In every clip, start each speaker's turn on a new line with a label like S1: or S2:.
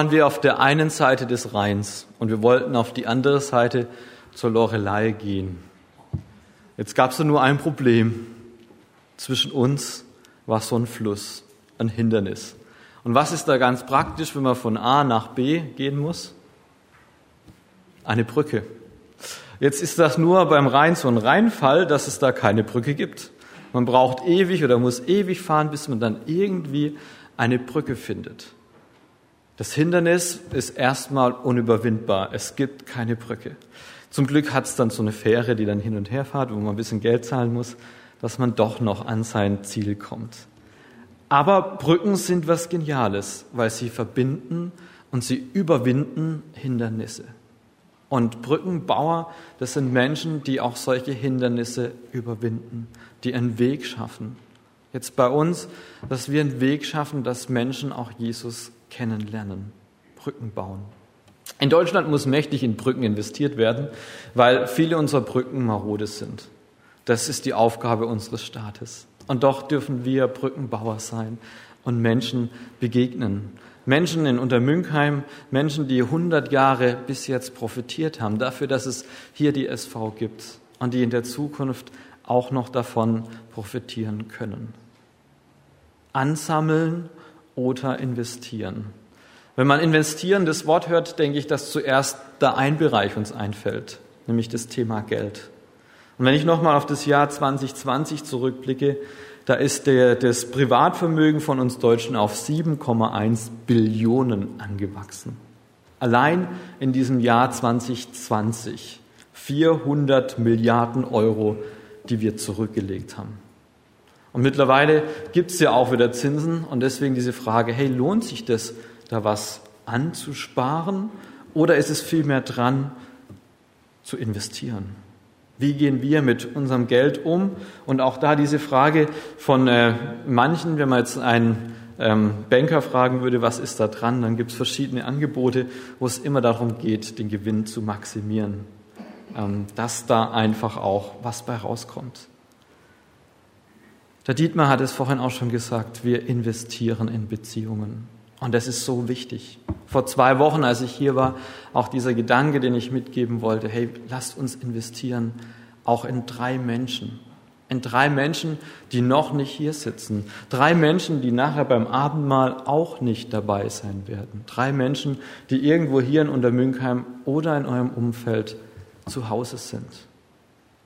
S1: waren wir auf der einen Seite des Rheins und wir wollten auf die andere Seite zur Lorelei gehen. Jetzt gab es nur ein Problem. Zwischen uns war so ein Fluss, ein Hindernis. Und was ist da ganz praktisch, wenn man von A nach B gehen muss? Eine Brücke. Jetzt ist das nur beim Rhein so ein Rheinfall, dass es da keine Brücke gibt. Man braucht ewig oder muss ewig fahren, bis man dann irgendwie eine Brücke findet. Das Hindernis ist erstmal unüberwindbar. Es gibt keine Brücke. Zum Glück hat es dann so eine Fähre, die dann hin und her fährt, wo man ein bisschen Geld zahlen muss, dass man doch noch an sein Ziel kommt. Aber Brücken sind was Geniales, weil sie verbinden und sie überwinden Hindernisse. Und Brückenbauer, das sind Menschen, die auch solche Hindernisse überwinden, die einen Weg schaffen. Jetzt bei uns, dass wir einen Weg schaffen, dass Menschen auch Jesus kennenlernen, Brücken bauen. In Deutschland muss mächtig in Brücken investiert werden, weil viele unserer Brücken marode sind. Das ist die Aufgabe unseres Staates. Und doch dürfen wir Brückenbauer sein und Menschen begegnen. Menschen in Untermünkheim, Menschen, die 100 Jahre bis jetzt profitiert haben dafür, dass es hier die SV gibt und die in der Zukunft auch noch davon profitieren können. Ansammeln oder investieren. Wenn man investieren das Wort hört, denke ich, dass zuerst da ein Bereich uns einfällt, nämlich das Thema Geld. Und wenn ich nochmal auf das Jahr 2020 zurückblicke, da ist der, das Privatvermögen von uns Deutschen auf 7,1 Billionen angewachsen. Allein in diesem Jahr 2020 400 Milliarden Euro, die wir zurückgelegt haben. Und mittlerweile gibt es ja auch wieder Zinsen und deswegen diese Frage, hey, lohnt sich das, da was anzusparen oder ist es vielmehr dran, zu investieren? Wie gehen wir mit unserem Geld um? Und auch da diese Frage von äh, manchen, wenn man jetzt einen ähm, Banker fragen würde, was ist da dran, dann gibt es verschiedene Angebote, wo es immer darum geht, den Gewinn zu maximieren. Ähm, dass da einfach auch was bei rauskommt. Der Dietmar hat es vorhin auch schon gesagt, wir investieren in Beziehungen. Und das ist so wichtig. Vor zwei Wochen, als ich hier war, auch dieser Gedanke, den ich mitgeben wollte, hey, lasst uns investieren, auch in drei Menschen. In drei Menschen, die noch nicht hier sitzen. Drei Menschen, die nachher beim Abendmahl auch nicht dabei sein werden. Drei Menschen, die irgendwo hier in Untermünkheim oder in eurem Umfeld zu Hause sind.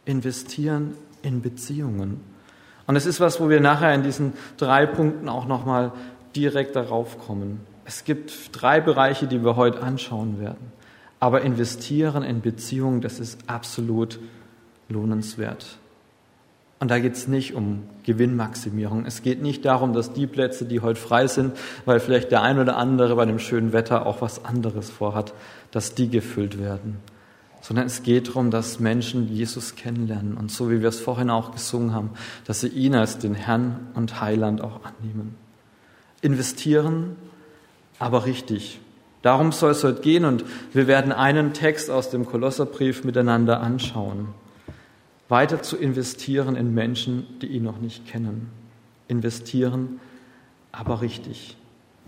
S1: Investieren in Beziehungen. Und es ist was, wo wir nachher in diesen drei Punkten auch nochmal direkt darauf kommen. Es gibt drei Bereiche, die wir heute anschauen werden. Aber investieren in Beziehungen, das ist absolut lohnenswert. Und da geht es nicht um Gewinnmaximierung. Es geht nicht darum, dass die Plätze, die heute frei sind, weil vielleicht der ein oder andere bei dem schönen Wetter auch was anderes vorhat, dass die gefüllt werden sondern es geht darum, dass Menschen Jesus kennenlernen und so wie wir es vorhin auch gesungen haben, dass sie ihn als den Herrn und Heiland auch annehmen. Investieren, aber richtig. Darum soll es heute gehen und wir werden einen Text aus dem Kolosserbrief miteinander anschauen. Weiter zu investieren in Menschen, die ihn noch nicht kennen. Investieren, aber richtig.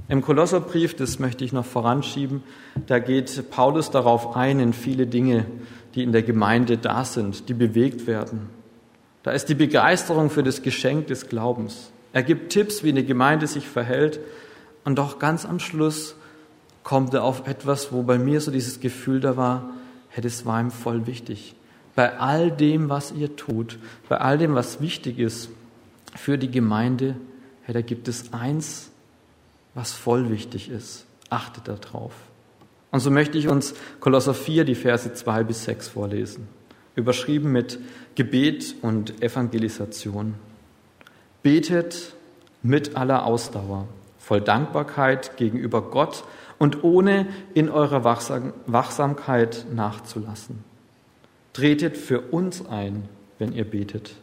S1: Im Kolosserbrief, das möchte ich noch voranschieben, da geht Paulus darauf ein, in viele Dinge, die in der Gemeinde da sind, die bewegt werden. Da ist die Begeisterung für das Geschenk des Glaubens. Er gibt Tipps, wie eine Gemeinde sich verhält. Und doch ganz am Schluss kommt er auf etwas, wo bei mir so dieses Gefühl da war, hey, das war ihm voll wichtig. Bei all dem, was ihr tut, bei all dem, was wichtig ist für die Gemeinde, hey, da gibt es eins, was voll wichtig ist. Achtet darauf. Und so möchte ich uns Kolosser 4, die Verse 2 bis 6 vorlesen. Überschrieben mit Gebet und Evangelisation. Betet mit aller Ausdauer, voll Dankbarkeit gegenüber Gott und ohne in eurer Wachsamkeit nachzulassen. Tretet für uns ein, wenn ihr betet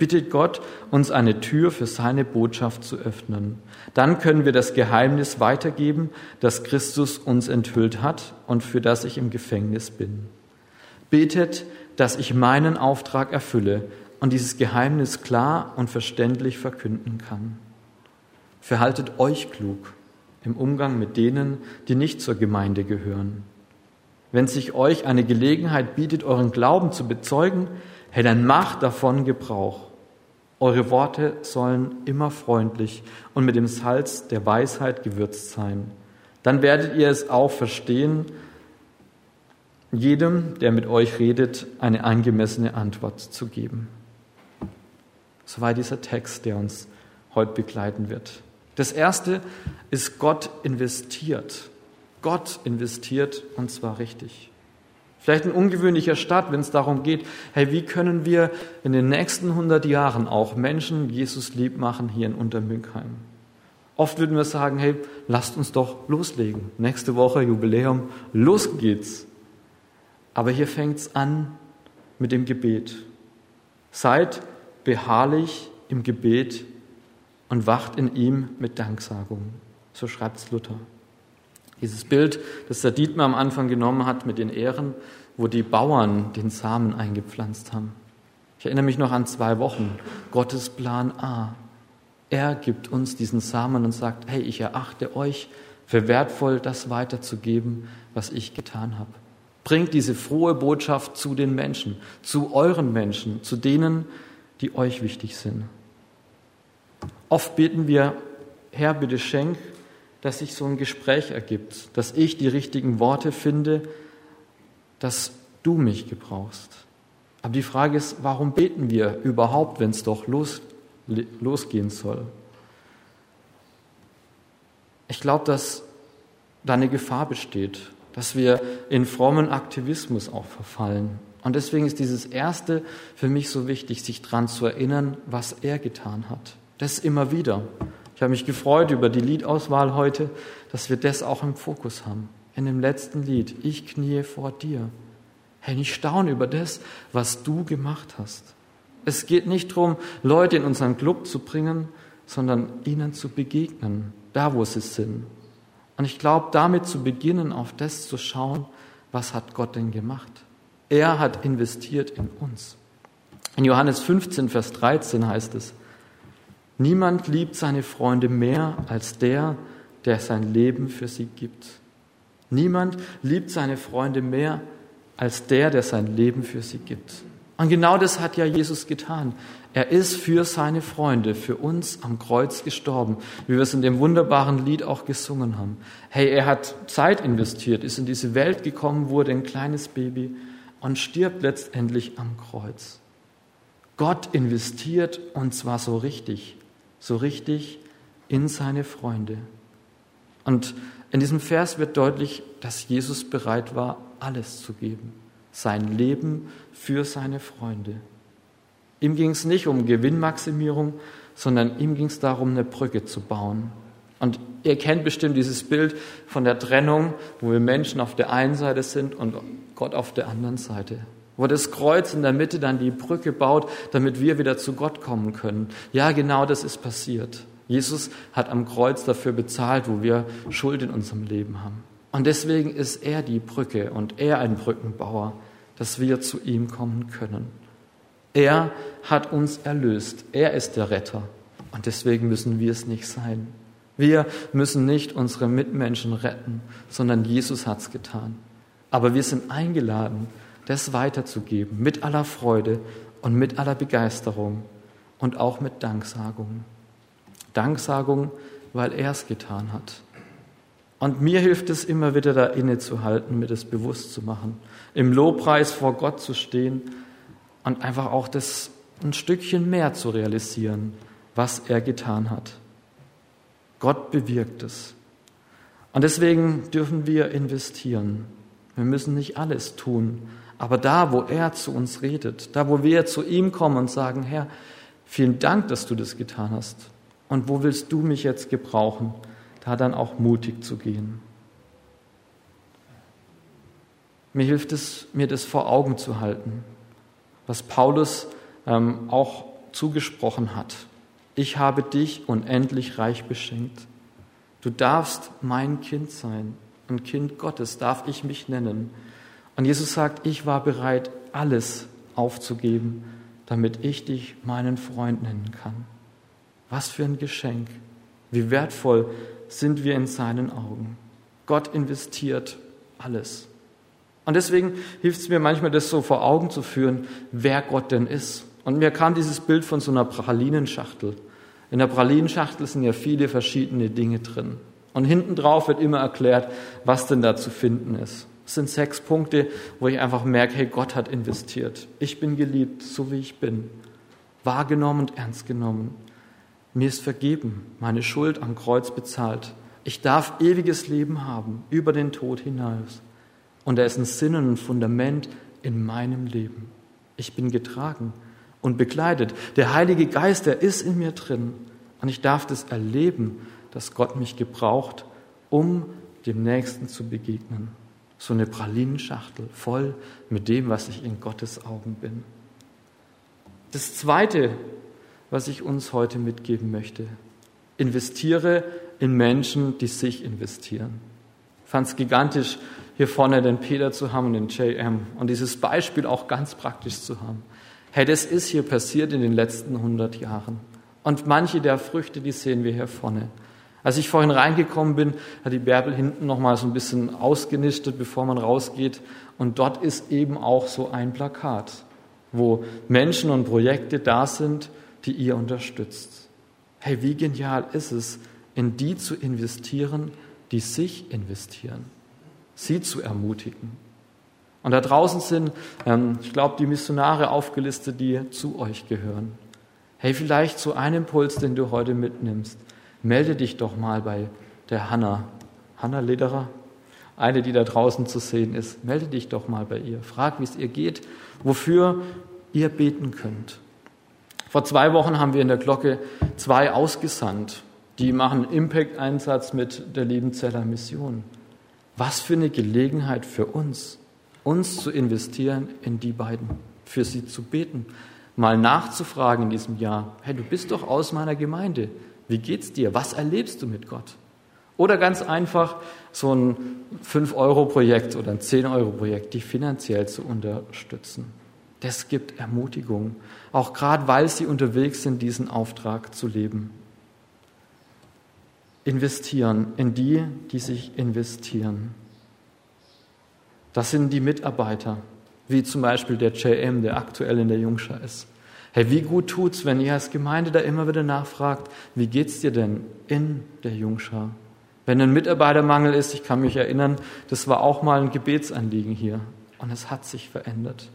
S1: bittet Gott, uns eine Tür für seine Botschaft zu öffnen. Dann können wir das Geheimnis weitergeben, das Christus uns enthüllt hat und für das ich im Gefängnis bin. Betet, dass ich meinen Auftrag erfülle und dieses Geheimnis klar und verständlich verkünden kann. Verhaltet euch klug, im Umgang mit denen, die nicht zur Gemeinde gehören. Wenn sich euch eine Gelegenheit bietet, euren Glauben zu bezeugen, hey, dann macht davon Gebrauch. Eure Worte sollen immer freundlich und mit dem Salz der Weisheit gewürzt sein. Dann werdet ihr es auch verstehen, jedem, der mit euch redet, eine angemessene Antwort zu geben. Soweit dieser Text, der uns heute begleiten wird. Das erste ist, Gott investiert. Gott investiert und zwar richtig. Vielleicht ein ungewöhnlicher Start, wenn es darum geht, hey, wie können wir in den nächsten 100 Jahren auch Menschen Jesus lieb machen hier in Untermünkheim? Oft würden wir sagen, hey, lasst uns doch loslegen. Nächste Woche Jubiläum, los geht's. Aber hier fängt's an mit dem Gebet. Seid beharrlich im Gebet und wacht in ihm mit Danksagung. So schreibt Luther. Dieses Bild, das der Dietmar am Anfang genommen hat mit den Ehren, wo die Bauern den Samen eingepflanzt haben. Ich erinnere mich noch an zwei Wochen. Gottes Plan A. Er gibt uns diesen Samen und sagt, hey, ich erachte euch für wertvoll, das weiterzugeben, was ich getan habe. Bringt diese frohe Botschaft zu den Menschen, zu euren Menschen, zu denen, die euch wichtig sind. Oft beten wir, Herr, bitte schenk dass sich so ein Gespräch ergibt, dass ich die richtigen Worte finde, dass du mich gebrauchst. Aber die Frage ist, warum beten wir überhaupt, wenn es doch los, losgehen soll? Ich glaube, dass da eine Gefahr besteht, dass wir in frommen Aktivismus auch verfallen. Und deswegen ist dieses Erste für mich so wichtig, sich daran zu erinnern, was er getan hat. Das immer wieder. Ich habe mich gefreut über die Liedauswahl heute, dass wir das auch im Fokus haben. In dem letzten Lied, ich kniee vor dir. Hey, ich staune über das, was du gemacht hast. Es geht nicht darum, Leute in unseren Club zu bringen, sondern ihnen zu begegnen, da wo sie sind. Und ich glaube, damit zu beginnen, auf das zu schauen, was hat Gott denn gemacht? Er hat investiert in uns. In Johannes 15, Vers 13 heißt es, Niemand liebt seine Freunde mehr als der, der sein Leben für sie gibt. Niemand liebt seine Freunde mehr als der, der sein Leben für sie gibt. Und genau das hat ja Jesus getan. Er ist für seine Freunde, für uns am Kreuz gestorben, wie wir es in dem wunderbaren Lied auch gesungen haben. Hey, er hat Zeit investiert, ist in diese Welt gekommen, wurde ein kleines Baby und stirbt letztendlich am Kreuz. Gott investiert und zwar so richtig so richtig in seine Freunde. Und in diesem Vers wird deutlich, dass Jesus bereit war, alles zu geben. Sein Leben für seine Freunde. Ihm ging es nicht um Gewinnmaximierung, sondern ihm ging es darum, eine Brücke zu bauen. Und ihr kennt bestimmt dieses Bild von der Trennung, wo wir Menschen auf der einen Seite sind und Gott auf der anderen Seite wo das Kreuz in der Mitte dann die Brücke baut, damit wir wieder zu Gott kommen können. Ja, genau das ist passiert. Jesus hat am Kreuz dafür bezahlt, wo wir Schuld in unserem Leben haben. Und deswegen ist er die Brücke und er ein Brückenbauer, dass wir zu ihm kommen können. Er hat uns erlöst. Er ist der Retter. Und deswegen müssen wir es nicht sein. Wir müssen nicht unsere Mitmenschen retten, sondern Jesus hat es getan. Aber wir sind eingeladen, das weiterzugeben mit aller Freude und mit aller Begeisterung und auch mit Danksagung. Danksagung, weil er es getan hat. Und mir hilft es immer wieder, da innezuhalten, mir das bewusst zu machen, im Lobpreis vor Gott zu stehen und einfach auch das ein Stückchen mehr zu realisieren, was er getan hat. Gott bewirkt es. Und deswegen dürfen wir investieren. Wir müssen nicht alles tun, aber da, wo er zu uns redet, da, wo wir zu ihm kommen und sagen, Herr, vielen Dank, dass du das getan hast. Und wo willst du mich jetzt gebrauchen? Da dann auch mutig zu gehen. Mir hilft es, mir das vor Augen zu halten, was Paulus ähm, auch zugesprochen hat. Ich habe dich unendlich reich beschenkt. Du darfst mein Kind sein. Ein Kind Gottes darf ich mich nennen. Und Jesus sagt, ich war bereit, alles aufzugeben, damit ich dich meinen Freund nennen kann. Was für ein Geschenk. Wie wertvoll sind wir in seinen Augen. Gott investiert alles. Und deswegen hilft es mir manchmal, das so vor Augen zu führen, wer Gott denn ist. Und mir kam dieses Bild von so einer Pralinenschachtel. In der Pralinenschachtel sind ja viele verschiedene Dinge drin. Und hinten drauf wird immer erklärt, was denn da zu finden ist. Es sind sechs Punkte, wo ich einfach merke, hey, Gott hat investiert. Ich bin geliebt, so wie ich bin. Wahrgenommen und ernst genommen. Mir ist vergeben, meine Schuld am Kreuz bezahlt. Ich darf ewiges Leben haben, über den Tod hinaus. Und er ist ein Sinn und ein Fundament in meinem Leben. Ich bin getragen und begleitet. Der Heilige Geist, der ist in mir drin. Und ich darf das erleben, dass Gott mich gebraucht, um dem Nächsten zu begegnen. So eine Pralinenschachtel voll mit dem, was ich in Gottes Augen bin. Das Zweite, was ich uns heute mitgeben möchte, investiere in Menschen, die sich investieren. Ich fand es gigantisch, hier vorne den Peter zu haben und den JM und dieses Beispiel auch ganz praktisch zu haben. Hey, das ist hier passiert in den letzten 100 Jahren. Und manche der Früchte, die sehen wir hier vorne. Als ich vorhin reingekommen bin, hat die Bärbel hinten noch mal so ein bisschen ausgenistet, bevor man rausgeht. Und dort ist eben auch so ein Plakat, wo Menschen und Projekte da sind, die ihr unterstützt. Hey, wie genial ist es, in die zu investieren, die sich investieren, sie zu ermutigen. Und da draußen sind, ähm, ich glaube, die Missionare aufgelistet, die zu euch gehören. Hey, vielleicht so ein Impuls, den du heute mitnimmst. Melde dich doch mal bei der Hanna. Hanna Lederer, eine, die da draußen zu sehen ist. Melde dich doch mal bei ihr. Frag, wie es ihr geht, wofür ihr beten könnt. Vor zwei Wochen haben wir in der Glocke zwei ausgesandt. Die machen Impact-Einsatz mit der Liebenzeller Mission. Was für eine Gelegenheit für uns uns zu investieren in die beiden, für sie zu beten, mal nachzufragen in diesem Jahr, hey, du bist doch aus meiner Gemeinde, wie geht's dir? Was erlebst du mit Gott? Oder ganz einfach so ein 5-Euro-Projekt oder ein 10-Euro-Projekt, die finanziell zu unterstützen. Das gibt Ermutigung, auch gerade weil sie unterwegs sind, diesen Auftrag zu leben. Investieren in die, die sich investieren. Das sind die Mitarbeiter, wie zum Beispiel der JM, der aktuell in der Jungschar ist. Hey, wie gut tut's, wenn ihr als Gemeinde da immer wieder nachfragt, wie geht's dir denn in der Jungschar? Wenn ein Mitarbeitermangel ist, ich kann mich erinnern, das war auch mal ein Gebetsanliegen hier und es hat sich verändert.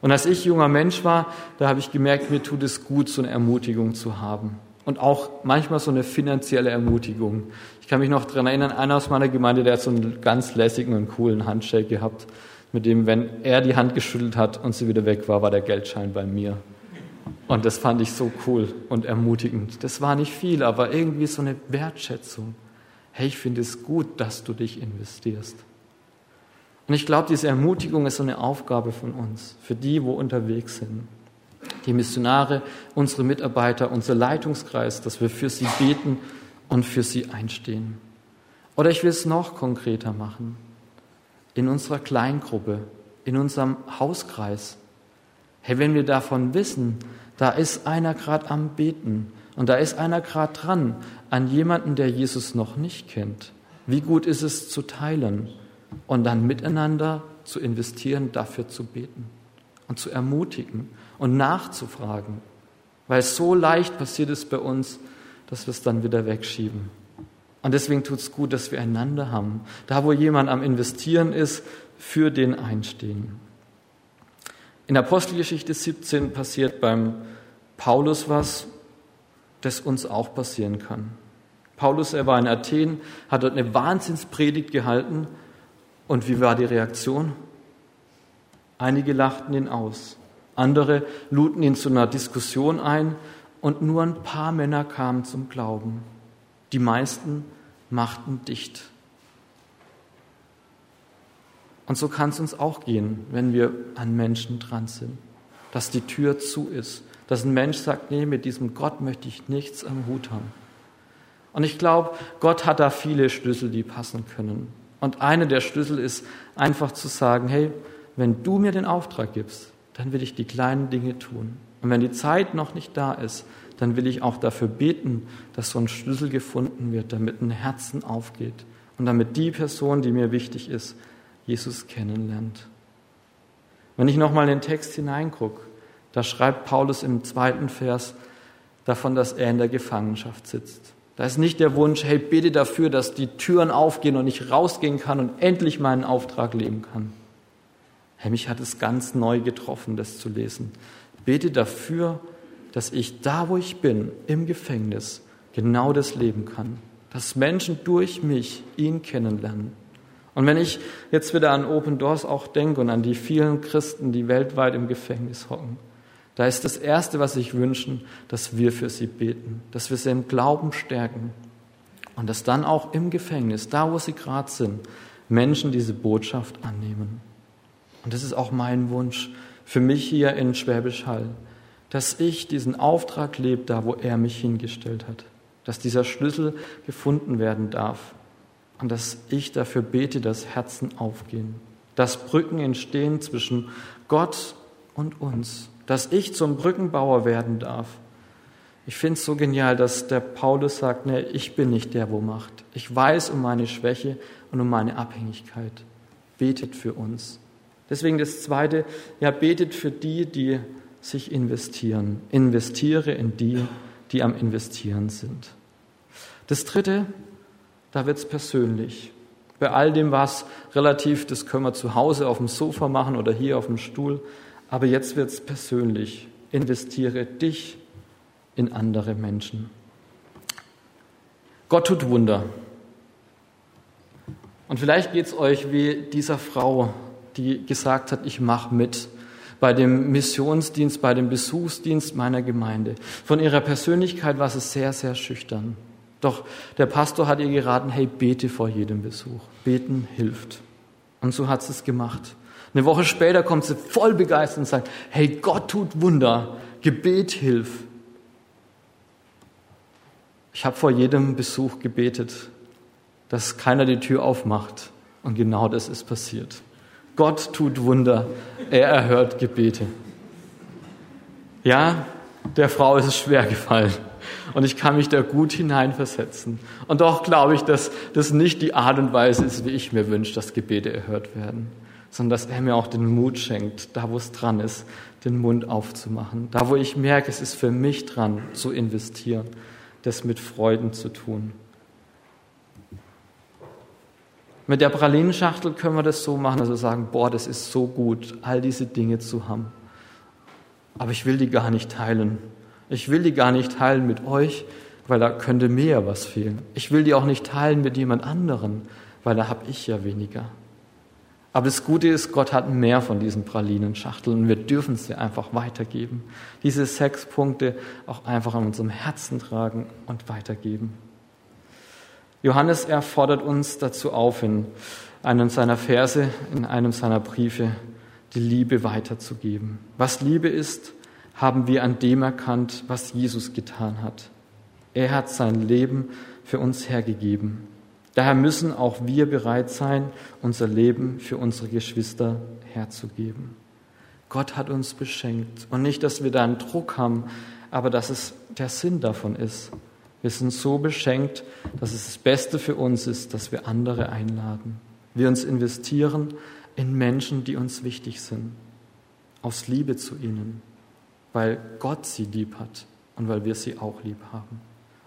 S1: Und als ich junger Mensch war, da habe ich gemerkt, mir tut es gut, so eine Ermutigung zu haben. Und auch manchmal so eine finanzielle Ermutigung. Ich kann mich noch daran erinnern, einer aus meiner Gemeinde, der hat so einen ganz lässigen und coolen Handshake gehabt, mit dem, wenn er die Hand geschüttelt hat und sie wieder weg war, war der Geldschein bei mir. Und das fand ich so cool und ermutigend. Das war nicht viel, aber irgendwie so eine Wertschätzung. Hey, ich finde es gut, dass du dich investierst. Und ich glaube, diese Ermutigung ist so eine Aufgabe von uns, für die, wo unterwegs sind. Die Missionare, unsere Mitarbeiter, unser Leitungskreis, dass wir für sie beten und für sie einstehen. Oder ich will es noch konkreter machen. In unserer Kleingruppe, in unserem Hauskreis. Hey, wenn wir davon wissen, da ist einer gerade am Beten und da ist einer gerade dran an jemanden, der Jesus noch nicht kennt. Wie gut ist es zu teilen und dann miteinander zu investieren, dafür zu beten und zu ermutigen und nachzufragen. Weil so leicht passiert es bei uns, dass wir es dann wieder wegschieben. Und deswegen tut es gut, dass wir einander haben. Da, wo jemand am Investieren ist, für den einstehen. In Apostelgeschichte 17 passiert beim Paulus was, das uns auch passieren kann. Paulus, er war in Athen, hat dort eine Wahnsinnspredigt gehalten. Und wie war die Reaktion? Einige lachten ihn aus. Andere luden ihn zu einer Diskussion ein und nur ein paar Männer kamen zum Glauben. Die meisten machten dicht. Und so kann es uns auch gehen, wenn wir an Menschen dran sind, dass die Tür zu ist, dass ein Mensch sagt, nee, mit diesem Gott möchte ich nichts am Hut haben. Und ich glaube, Gott hat da viele Schlüssel, die passen können. Und eine der Schlüssel ist einfach zu sagen, hey, wenn du mir den Auftrag gibst, dann will ich die kleinen Dinge tun. Und wenn die Zeit noch nicht da ist, dann will ich auch dafür beten, dass so ein Schlüssel gefunden wird, damit ein Herzen aufgeht und damit die Person, die mir wichtig ist, Jesus kennenlernt. Wenn ich nochmal in den Text hineingucke, da schreibt Paulus im zweiten Vers davon, dass er in der Gefangenschaft sitzt. Da ist nicht der Wunsch, hey, bete dafür, dass die Türen aufgehen und ich rausgehen kann und endlich meinen Auftrag leben kann. Hey, mich hat es ganz neu getroffen, das zu lesen. Bete dafür, dass ich da, wo ich bin, im Gefängnis, genau das leben kann. Dass Menschen durch mich ihn kennenlernen. Und wenn ich jetzt wieder an Open Doors auch denke und an die vielen Christen, die weltweit im Gefängnis hocken, da ist das Erste, was ich wünschen, dass wir für sie beten, dass wir sie im Glauben stärken und dass dann auch im Gefängnis, da wo sie gerade sind, Menschen diese Botschaft annehmen. Und das ist auch mein Wunsch für mich hier in Schwäbisch Hall, dass ich diesen Auftrag lebe, da wo er mich hingestellt hat, dass dieser Schlüssel gefunden werden darf und dass ich dafür bete, dass Herzen aufgehen, dass Brücken entstehen zwischen Gott und uns dass ich zum Brückenbauer werden darf. Ich finde es so genial, dass der Paulus sagt, ne, ich bin nicht der, wo macht. Ich weiß um meine Schwäche und um meine Abhängigkeit. Betet für uns. Deswegen das Zweite, ja, betet für die, die sich investieren. Investiere in die, die am Investieren sind. Das Dritte, da wird es persönlich. Bei all dem, was relativ, das können wir zu Hause auf dem Sofa machen oder hier auf dem Stuhl. Aber jetzt wird es persönlich. Investiere dich in andere Menschen. Gott tut Wunder. Und vielleicht geht es euch wie dieser Frau, die gesagt hat, ich mache mit bei dem Missionsdienst, bei dem Besuchsdienst meiner Gemeinde. Von ihrer Persönlichkeit war sie sehr, sehr schüchtern. Doch der Pastor hat ihr geraten, hey, bete vor jedem Besuch. Beten hilft. Und so hat sie es gemacht. Eine Woche später kommt sie voll begeistert und sagt, hey, Gott tut Wunder, Gebet hilft. Ich habe vor jedem Besuch gebetet, dass keiner die Tür aufmacht. Und genau das ist passiert. Gott tut Wunder, er erhört Gebete. Ja, der Frau ist es schwer gefallen. Und ich kann mich da gut hineinversetzen. Und doch glaube ich, dass das nicht die Art und Weise ist, wie ich mir wünsche, dass Gebete erhört werden sondern dass er mir auch den Mut schenkt, da wo es dran ist, den Mund aufzumachen. Da wo ich merke, es ist für mich dran zu investieren, das mit Freuden zu tun. Mit der Pralinenschachtel können wir das so machen, also sagen, boah, das ist so gut, all diese Dinge zu haben. Aber ich will die gar nicht teilen. Ich will die gar nicht teilen mit euch, weil da könnte mir was fehlen. Ich will die auch nicht teilen mit jemand anderen, weil da habe ich ja weniger. Aber das Gute ist, Gott hat mehr von diesen Pralinenschachteln und wir dürfen sie einfach weitergeben. Diese sechs Punkte auch einfach an unserem Herzen tragen und weitergeben. Johannes, er fordert uns dazu auf, in einem seiner Verse, in einem seiner Briefe, die Liebe weiterzugeben. Was Liebe ist, haben wir an dem erkannt, was Jesus getan hat. Er hat sein Leben für uns hergegeben. Daher müssen auch wir bereit sein, unser Leben für unsere Geschwister herzugeben. Gott hat uns beschenkt und nicht, dass wir da einen Druck haben, aber dass es der Sinn davon ist. Wir sind so beschenkt, dass es das Beste für uns ist, dass wir andere einladen. Wir uns investieren in Menschen, die uns wichtig sind, aus Liebe zu ihnen, weil Gott sie lieb hat und weil wir sie auch lieb haben.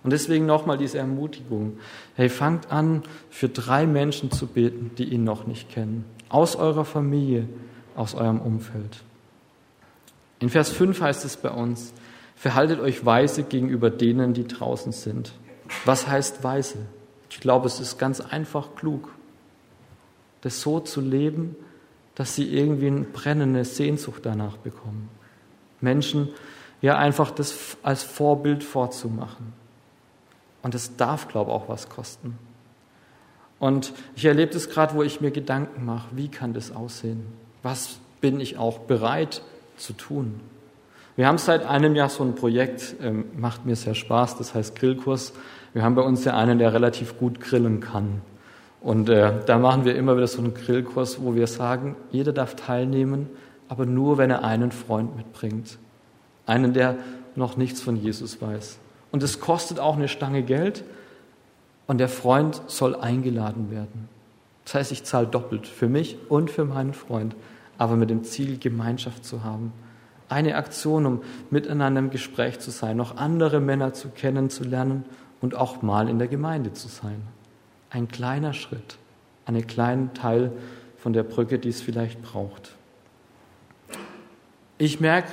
S1: Und deswegen nochmal diese Ermutigung. Hey, fangt an, für drei Menschen zu beten, die ihn noch nicht kennen. Aus eurer Familie, aus eurem Umfeld. In Vers 5 heißt es bei uns, verhaltet euch weise gegenüber denen, die draußen sind. Was heißt weise? Ich glaube, es ist ganz einfach klug. Das so zu leben, dass sie irgendwie eine brennende Sehnsucht danach bekommen. Menschen ja einfach das als Vorbild vorzumachen. Und es darf, glaube ich, auch was kosten. Und ich erlebe das gerade, wo ich mir Gedanken mache, wie kann das aussehen? Was bin ich auch bereit zu tun? Wir haben seit einem Jahr so ein Projekt, ähm, macht mir sehr Spaß, das heißt Grillkurs. Wir haben bei uns ja einen, der relativ gut grillen kann. Und äh, da machen wir immer wieder so einen Grillkurs, wo wir sagen, jeder darf teilnehmen, aber nur, wenn er einen Freund mitbringt. Einen, der noch nichts von Jesus weiß. Und es kostet auch eine Stange Geld und der Freund soll eingeladen werden. Das heißt, ich zahle doppelt für mich und für meinen Freund, aber mit dem Ziel, Gemeinschaft zu haben. Eine Aktion, um miteinander im Gespräch zu sein, noch andere Männer zu kennenzulernen und auch mal in der Gemeinde zu sein. Ein kleiner Schritt, einen kleinen Teil von der Brücke, die es vielleicht braucht. Ich merke,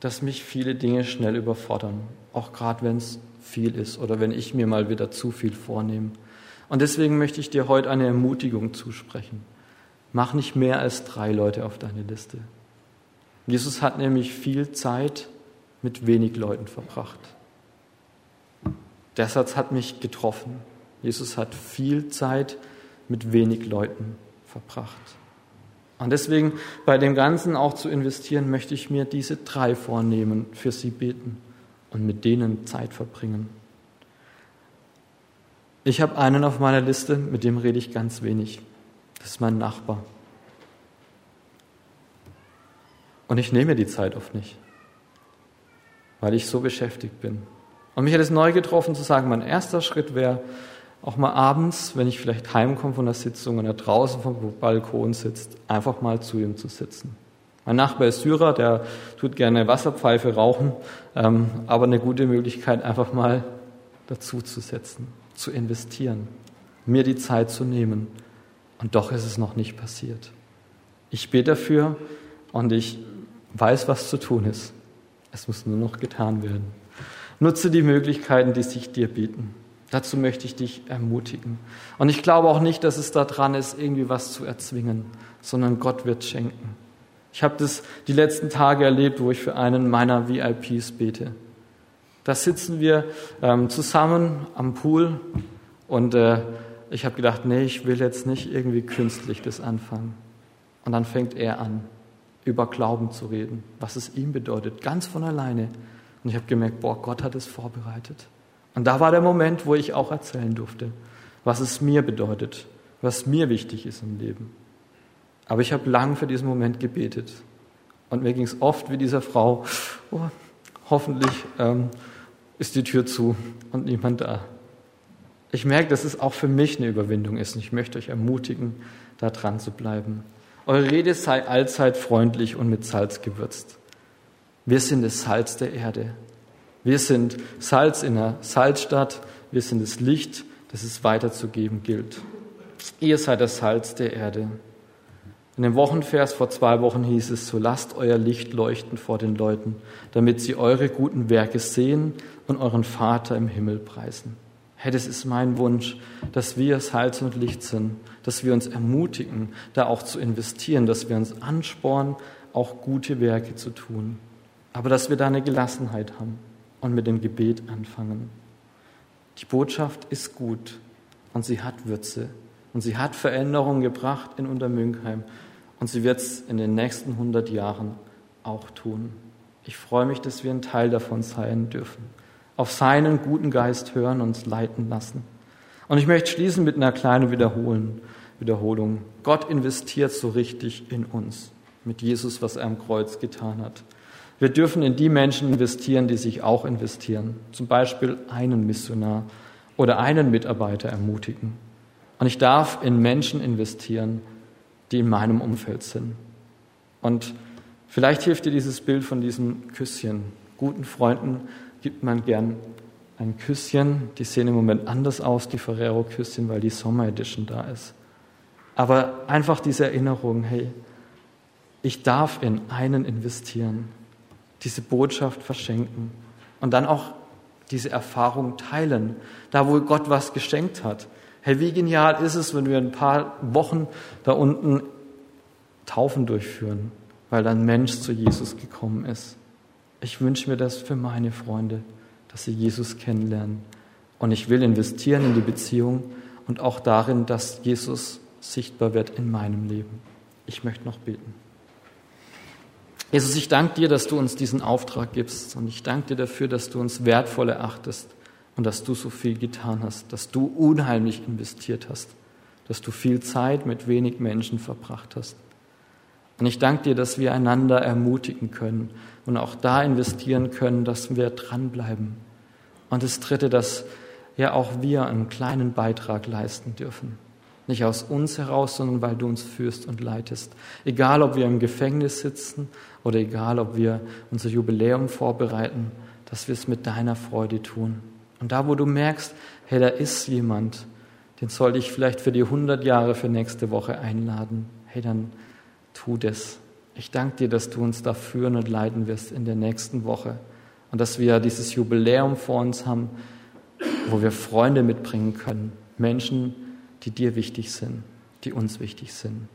S1: dass mich viele Dinge schnell überfordern, auch gerade wenn es viel ist oder wenn ich mir mal wieder zu viel vornehme. Und deswegen möchte ich dir heute eine Ermutigung zusprechen. Mach nicht mehr als drei Leute auf deine Liste. Jesus hat nämlich viel Zeit mit wenig Leuten verbracht. Der Satz hat mich getroffen. Jesus hat viel Zeit mit wenig Leuten verbracht. Und deswegen bei dem Ganzen auch zu investieren, möchte ich mir diese drei vornehmen, für sie beten und mit denen Zeit verbringen. Ich habe einen auf meiner Liste, mit dem rede ich ganz wenig. Das ist mein Nachbar. Und ich nehme die Zeit oft nicht, weil ich so beschäftigt bin. Und mich hat es neu getroffen zu sagen, mein erster Schritt wäre, auch mal abends, wenn ich vielleicht heimkomme von der Sitzung und er draußen vom Balkon sitzt, einfach mal zu ihm zu sitzen. Mein Nachbar ist Syrer, der tut gerne Wasserpfeife rauchen, ähm, aber eine gute Möglichkeit, einfach mal dazu zu setzen, zu investieren, mir die Zeit zu nehmen. Und doch ist es noch nicht passiert. Ich bete dafür und ich weiß, was zu tun ist. Es muss nur noch getan werden. Nutze die Möglichkeiten, die sich dir bieten. Dazu möchte ich dich ermutigen. Und ich glaube auch nicht, dass es daran ist, irgendwie was zu erzwingen, sondern Gott wird schenken. Ich habe das die letzten Tage erlebt, wo ich für einen meiner VIPs bete. Da sitzen wir ähm, zusammen am Pool und äh, ich habe gedacht, nee, ich will jetzt nicht irgendwie künstlich das anfangen. Und dann fängt er an, über Glauben zu reden, was es ihm bedeutet, ganz von alleine. Und ich habe gemerkt, boah, Gott hat es vorbereitet. Und da war der Moment, wo ich auch erzählen durfte, was es mir bedeutet, was mir wichtig ist im Leben. Aber ich habe lang für diesen Moment gebetet. Und mir ging es oft wie dieser Frau, oh, hoffentlich ähm, ist die Tür zu und niemand da. Ich merke, dass es auch für mich eine Überwindung ist und ich möchte euch ermutigen, da dran zu bleiben. Eure Rede sei allzeit freundlich und mit Salz gewürzt. Wir sind das Salz der Erde. Wir sind Salz in der Salzstadt. Wir sind das Licht, das es weiterzugeben gilt. Ihr seid das Salz der Erde. In dem Wochenvers vor zwei Wochen hieß es, so lasst euer Licht leuchten vor den Leuten, damit sie eure guten Werke sehen und euren Vater im Himmel preisen. Hey, das ist mein Wunsch, dass wir Salz und Licht sind, dass wir uns ermutigen, da auch zu investieren, dass wir uns anspornen, auch gute Werke zu tun. Aber dass wir da eine Gelassenheit haben und mit dem Gebet anfangen. Die Botschaft ist gut und sie hat Würze und sie hat Veränderungen gebracht in Untermünkheim und sie wird es in den nächsten 100 Jahren auch tun. Ich freue mich, dass wir ein Teil davon sein dürfen. Auf seinen guten Geist hören, und uns leiten lassen. Und ich möchte schließen mit einer kleinen Wiederholung. Gott investiert so richtig in uns. Mit Jesus, was er am Kreuz getan hat. Wir dürfen in die Menschen investieren, die sich auch investieren. Zum Beispiel einen Missionar oder einen Mitarbeiter ermutigen. Und ich darf in Menschen investieren, die in meinem Umfeld sind. Und vielleicht hilft dir dieses Bild von diesem Küsschen. Guten Freunden gibt man gern ein Küsschen. Die sehen im Moment anders aus, die Ferrero-Küsschen, weil die Sommer Edition da ist. Aber einfach diese Erinnerung, hey, ich darf in einen investieren diese Botschaft verschenken und dann auch diese Erfahrung teilen, da wo Gott was geschenkt hat. Hey, wie genial ist es, wenn wir ein paar Wochen da unten Taufen durchführen, weil ein Mensch zu Jesus gekommen ist. Ich wünsche mir das für meine Freunde, dass sie Jesus kennenlernen. Und ich will investieren in die Beziehung und auch darin, dass Jesus sichtbar wird in meinem Leben. Ich möchte noch beten. Jesus, ich danke dir, dass du uns diesen Auftrag gibst und ich danke dir dafür, dass du uns wertvoll erachtest und dass du so viel getan hast, dass du unheimlich investiert hast, dass du viel Zeit mit wenig Menschen verbracht hast. Und ich danke dir, dass wir einander ermutigen können und auch da investieren können, dass wir dranbleiben. Und das Dritte, dass ja auch wir einen kleinen Beitrag leisten dürfen. Nicht aus uns heraus, sondern weil du uns führst und leitest. Egal, ob wir im Gefängnis sitzen oder egal, ob wir unser Jubiläum vorbereiten, dass wir es mit deiner Freude tun. Und da, wo du merkst, hey, da ist jemand, den sollte ich vielleicht für die 100 Jahre für nächste Woche einladen, hey, dann tu das. Ich danke dir, dass du uns da führen und leiten wirst in der nächsten Woche. Und dass wir dieses Jubiläum vor uns haben, wo wir Freunde mitbringen können. Menschen, die dir wichtig sind, die uns wichtig sind.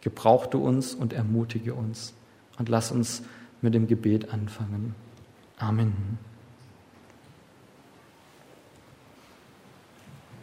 S1: Gebrauch du uns und ermutige uns. Und lass uns mit dem Gebet anfangen. Amen.